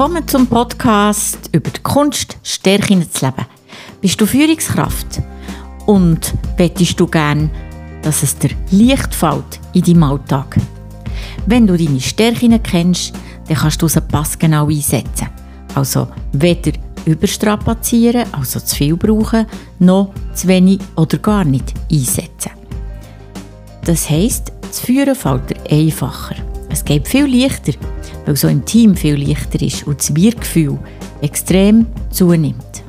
Willkommen zum Podcast über die Kunst, Stärken zu leben. Bist du Führungskraft und bettest du gern, dass es dir leicht fällt in deinem Alltag? Wenn du deine Stärken kennst, dann kannst du sie passgenau einsetzen. Also weder überstrapazieren, also zu viel brauchen, noch zu wenig oder gar nicht einsetzen. Das heisst, das Führen fällt dir einfacher. Es geht viel leichter, weil so ein Team viel leichter ist und das Wir-Gefühl extrem zunimmt.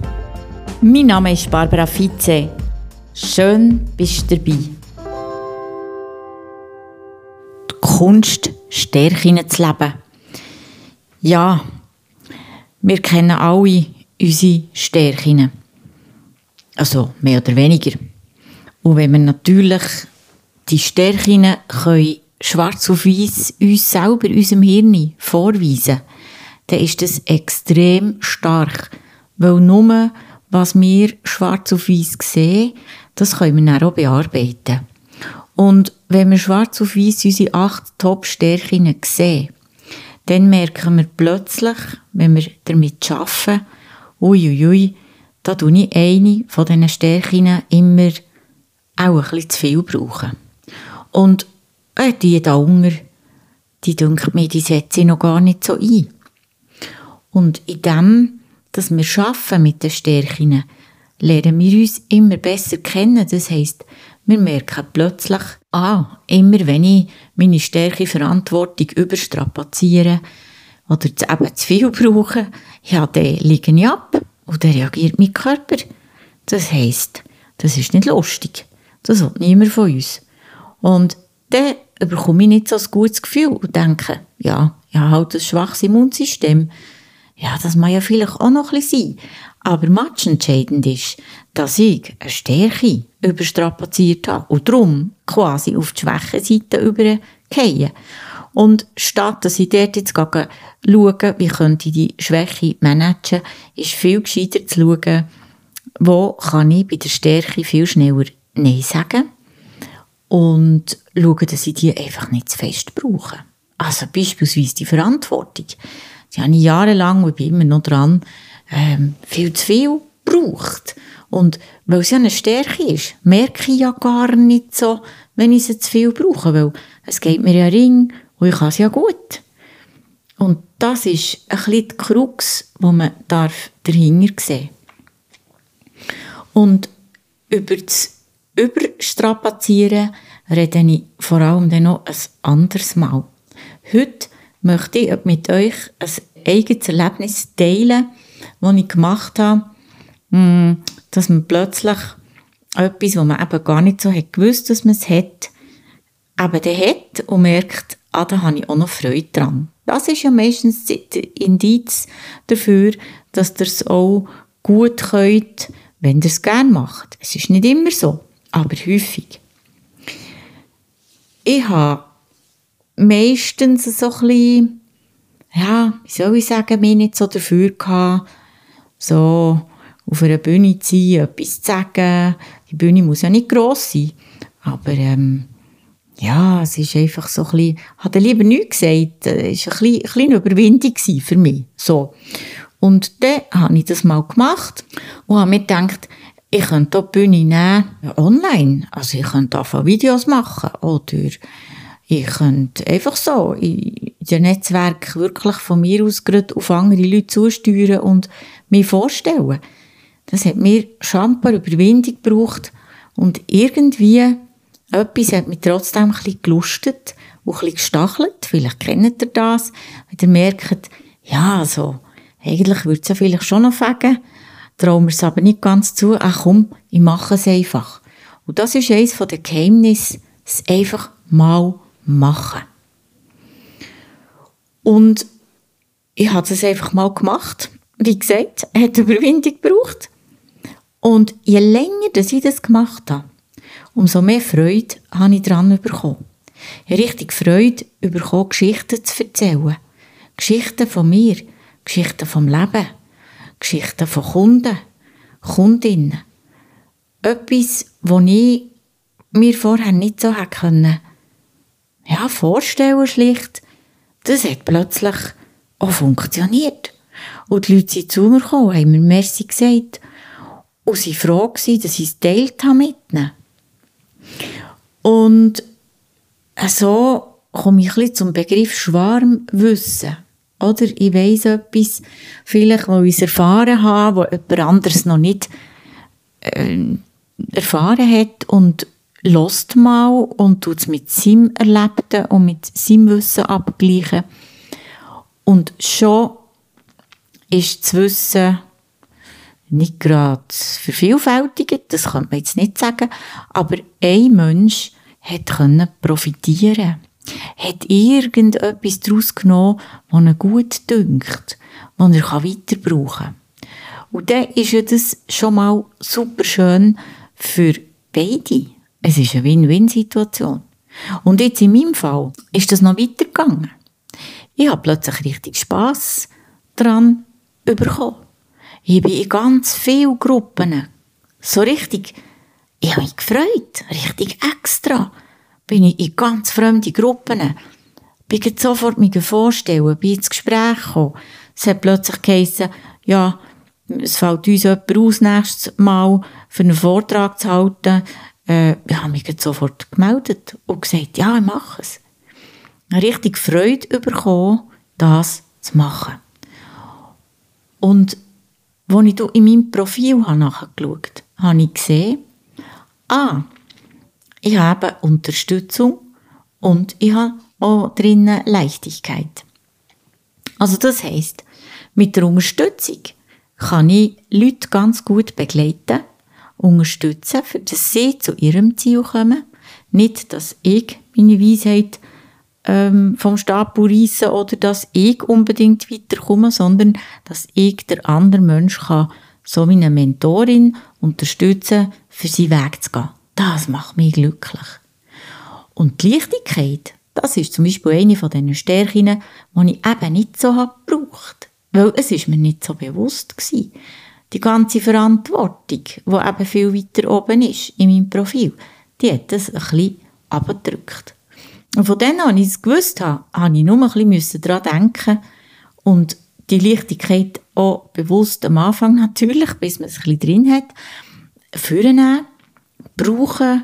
Mein Name ist Barbara Vize. Schön bist du dabei. Die Kunst, Stärken zu leben. Ja, wir kennen alle unsere Stärken. Also mehr oder weniger. Und wenn wir natürlich die Stärken können schwarz auf weiß uns selber, unserem Hirn vorweisen, dann ist das extrem stark. Weil nur, was wir schwarz auf weiß sehen, das können wir dann auch bearbeiten. Und wenn wir schwarz auf weiß unsere acht Top-Stärken sehen, dann merken wir plötzlich, wenn wir damit arbeiten, uiuiui, da tue ich eine von diesen Stärken immer auch ein bisschen zu viel brauchen. Und äh, die da unten, die denkt mir, die setze ich noch gar nicht so ein. Und in dem, dass wir schaffen mit den Stärken, lernen wir uns immer besser kennen. Das heisst, wir merken plötzlich, ah, immer wenn ich meine Stärke Verantwortung überstrapaziere oder eben zu viel brauche, ja, dann liege ich ab und dann reagiert mein Körper. Das heisst, das ist nicht lustig. Das will niemand von uns. Und dann bekomme ich nicht so ein gutes Gefühl und denke, ja, ich habe halt ein schwaches Immunsystem. Ja, das mag ja vielleicht auch noch ein sein. Aber entscheidend ist, dass ich eine Stärke überstrapaziert habe und darum quasi auf die Schwächenseite übergehe. Und statt dass ich dort jetzt schaue, wie könnte ich die Schwäche managen, ist viel gescheiter zu schauen, wo kann ich bei der Stärke viel schneller Nein sagen und schauen, dass ich die einfach nicht zu fest brauche. Also beispielsweise die Verantwortung. Die habe ich jahrelang, und bin immer noch dran, ähm, viel zu viel braucht. Und weil ja eine Stärke ist, merke ich ja gar nicht so, wenn ich sie zu viel brauche, weil es geht mir ja ring und ich kann es ja gut. Und das ist ein bisschen die Krux, wo man darf dahinter sehen Und über das Überstrapazieren rede ich vor allem dann noch ein anderes Mal. Heute möchte ich mit euch ein eigenes Erlebnis teilen, das ich gemacht habe, hm, dass man plötzlich etwas, was man eben gar nicht so hat gewusst, dass man es hat, eben dann hat und merkt, ah, da habe ich auch noch Freude dran. Das ist ja meistens der Indiz dafür, dass ihr es auch gut könnt, wenn ihr es gerne macht. Es ist nicht immer so, aber häufig. Ich habe meistens so ein bisschen, ja, wie soll ich sagen, mich nicht so dafür gehabt, so auf einer Bühne zu sein, etwas zu sagen. Die Bühne muss ja nicht gross sein, aber ähm, ja, es ist einfach so ein bisschen, ich habe lieber nichts gesagt, es war ein bisschen, eine Überwindung für mich, so. Und dann habe ich das mal gemacht und habe mir gedacht, ich könnte die Bühne nehmen, online. Also ich könnte einfach Videos machen oder ich könnte einfach so in den Netzwerk wirklich von mir aus gerade auf andere Leute zusteuern und mich vorstellen. Das hat mir schamper Überwindung gebraucht und irgendwie etwas hat mich trotzdem ein bisschen gelustet und ein bisschen gestachelt. Vielleicht kennt ihr das. Wenn ihr merkt, ja, so, eigentlich würde es ja vielleicht schon noch fegen trauen wir es aber nicht ganz zu, ach komm, ich mache es einfach. Und das ist eines der Geheimnisse, es einfach mal machen. Und ich habe es einfach mal gemacht. Wie gesagt, hat Überwindung gebraucht. Und je länger dass ich das gemacht habe, umso mehr Freude habe ich daran bekommen. Richtig Freude bekommen, Geschichten zu erzählen. Geschichten von mir, Geschichten vom Leben. Geschichten von Kunden, Kundinnen. Etwas, das ich mir vorher nicht so hätte können, ja, vorstellen schlicht, das hat plötzlich auch funktioniert. Und die Leute sind zu mir gekommen, haben mir Merci gesagt. Und sie froh gewesen, dass ich es geteilt habe mit ihnen. Und so komme ich ein bisschen zum Begriff Schwarmwissen. Oder ich weiss etwas, vielleicht, ich es erfahren habe, wo jemand anderes noch nicht äh, erfahren hat und lost mal und tut es mit seinem Erlebten und mit seinem Wissen abgleichen. Und schon ist das Wissen nicht gerade vervielfältigt, das könnte man jetzt nicht sagen, aber ein Mensch hat können profitieren, hat irgendetwas daraus genommen, was ihm gut dünkt, was er weiter brauchen kann. Und dann ist ja das schon mal super schön für beide. Es ist eine Win-Win-Situation. Und jetzt in meinem Fall ist das noch weitergegangen. Ich habe plötzlich richtig Spass daran bekommen. Ich bin in ganz vielen Gruppen so richtig, ich habe mich gefreut, richtig extra. Bin ich in ganz fremde Gruppen, bin ich sofort mich vorstellen, bin ins Gespräch gekommen. Es hat plötzlich geheißen, ja, es fällt uns jemand aus nächstes Mal für einen Vortrag zu halten. Äh, ich habe mich sofort gemeldet und gesagt, ja, ich mache es. Richtig Freude bekommen, das zu machen. Und als ich in meinem Profil nachgeschaut habe, habe ich gesehen, ah, ich habe Unterstützung und ich habe auch drinnen Leichtigkeit. Also das heißt, mit der Unterstützung kann ich Leute ganz gut begleiten, unterstützen, für dass sie zu ihrem Ziel kommen. Nicht, dass ich meine Weisheit ähm, vom Stapel reisse oder dass ich unbedingt weiterkomme, sondern dass ich der andere Mensch kann, so wie eine Mentorin unterstützen, für seinen Weg zu gehen. Das macht mich glücklich. Und die Leichtigkeit, das ist zum Beispiel eine von diesen Stärken, die ich eben nicht so habe gebraucht. Weil es ist mir nicht so bewusst gewesen. Die ganze Verantwortung, die eben viel weiter oben ist in meinem Profil, die hat das ein bisschen abgedrückt. Und von dann an, als ich es gewusst habe, habe ich nur ein bisschen daran denken und die Leichtigkeit auch bewusst am Anfang natürlich, bis man es ein bisschen drin hat, führen, brauchen,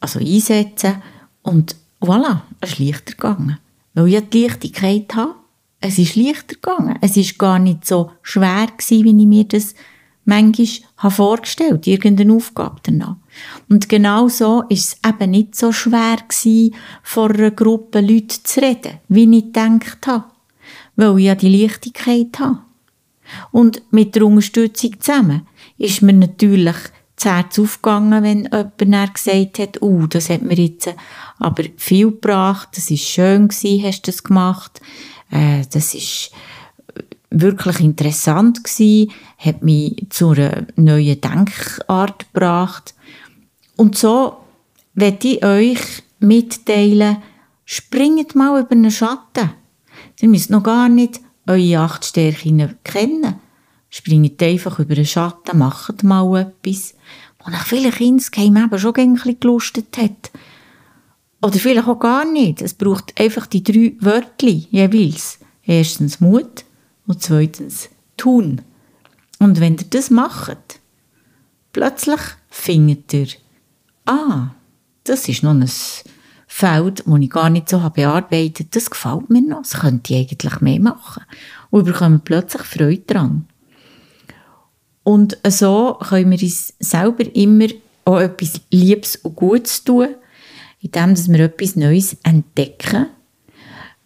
also einsetzen und voilà, es ist leichter gegangen. Weil ich die Leichtigkeit habe, es ist leichter gegangen. Es ist gar nicht so schwer gewesen, wie ich mir das manchmal habe vorgestellt, irgendeine Aufgabe danach. Und genau so ist es eben nicht so schwer gewesen, vor einer Gruppe Leute zu reden, wie ich gedacht habe. Weil ich ja die Leichtigkeit habe. Und mit der Unterstützung zusammen ist mir natürlich das Herz aufgegangen, wenn jemand gesagt hat, oh, das hat mir jetzt aber viel gebracht, das ist schön gewesen, hast du das gemacht, äh, das ist wirklich interessant gewesen, hat mich zu einer neuen Denkart gebracht. Und so werde ich euch mitteilen, springt mal über einen Schatten. Ihr müsst noch gar nicht eure acht Stärken kennen. Springt einfach über einen Schatten, macht mal etwas, was euch vielleicht insgeheim eben schon ein bisschen gelustet hat. Oder vielleicht auch gar nicht. Es braucht einfach die drei Wörter jeweils. Erstens Mut und zweitens Tun. Und wenn ihr das macht, plötzlich findet ihr, ah, das ist noch ein Feld, das ich gar nicht so habe bearbeitet Das gefällt mir noch, das könnte ich eigentlich mehr machen. Und wir bekommen plötzlich Freude daran. Und so können wir uns selber immer auch etwas Liebes und Gutes tun, indem wir etwas Neues entdecken,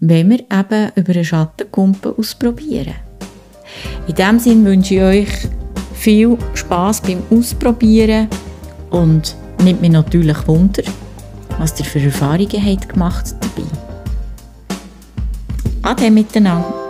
wenn wir eben über einen Schattenkumpen ausprobieren. In diesem Sinne wünsche ich euch viel Spaß beim Ausprobieren und nimmt mich natürlich Wunder, was ihr für Erfahrungen habt gemacht dabei. Ade miteinander.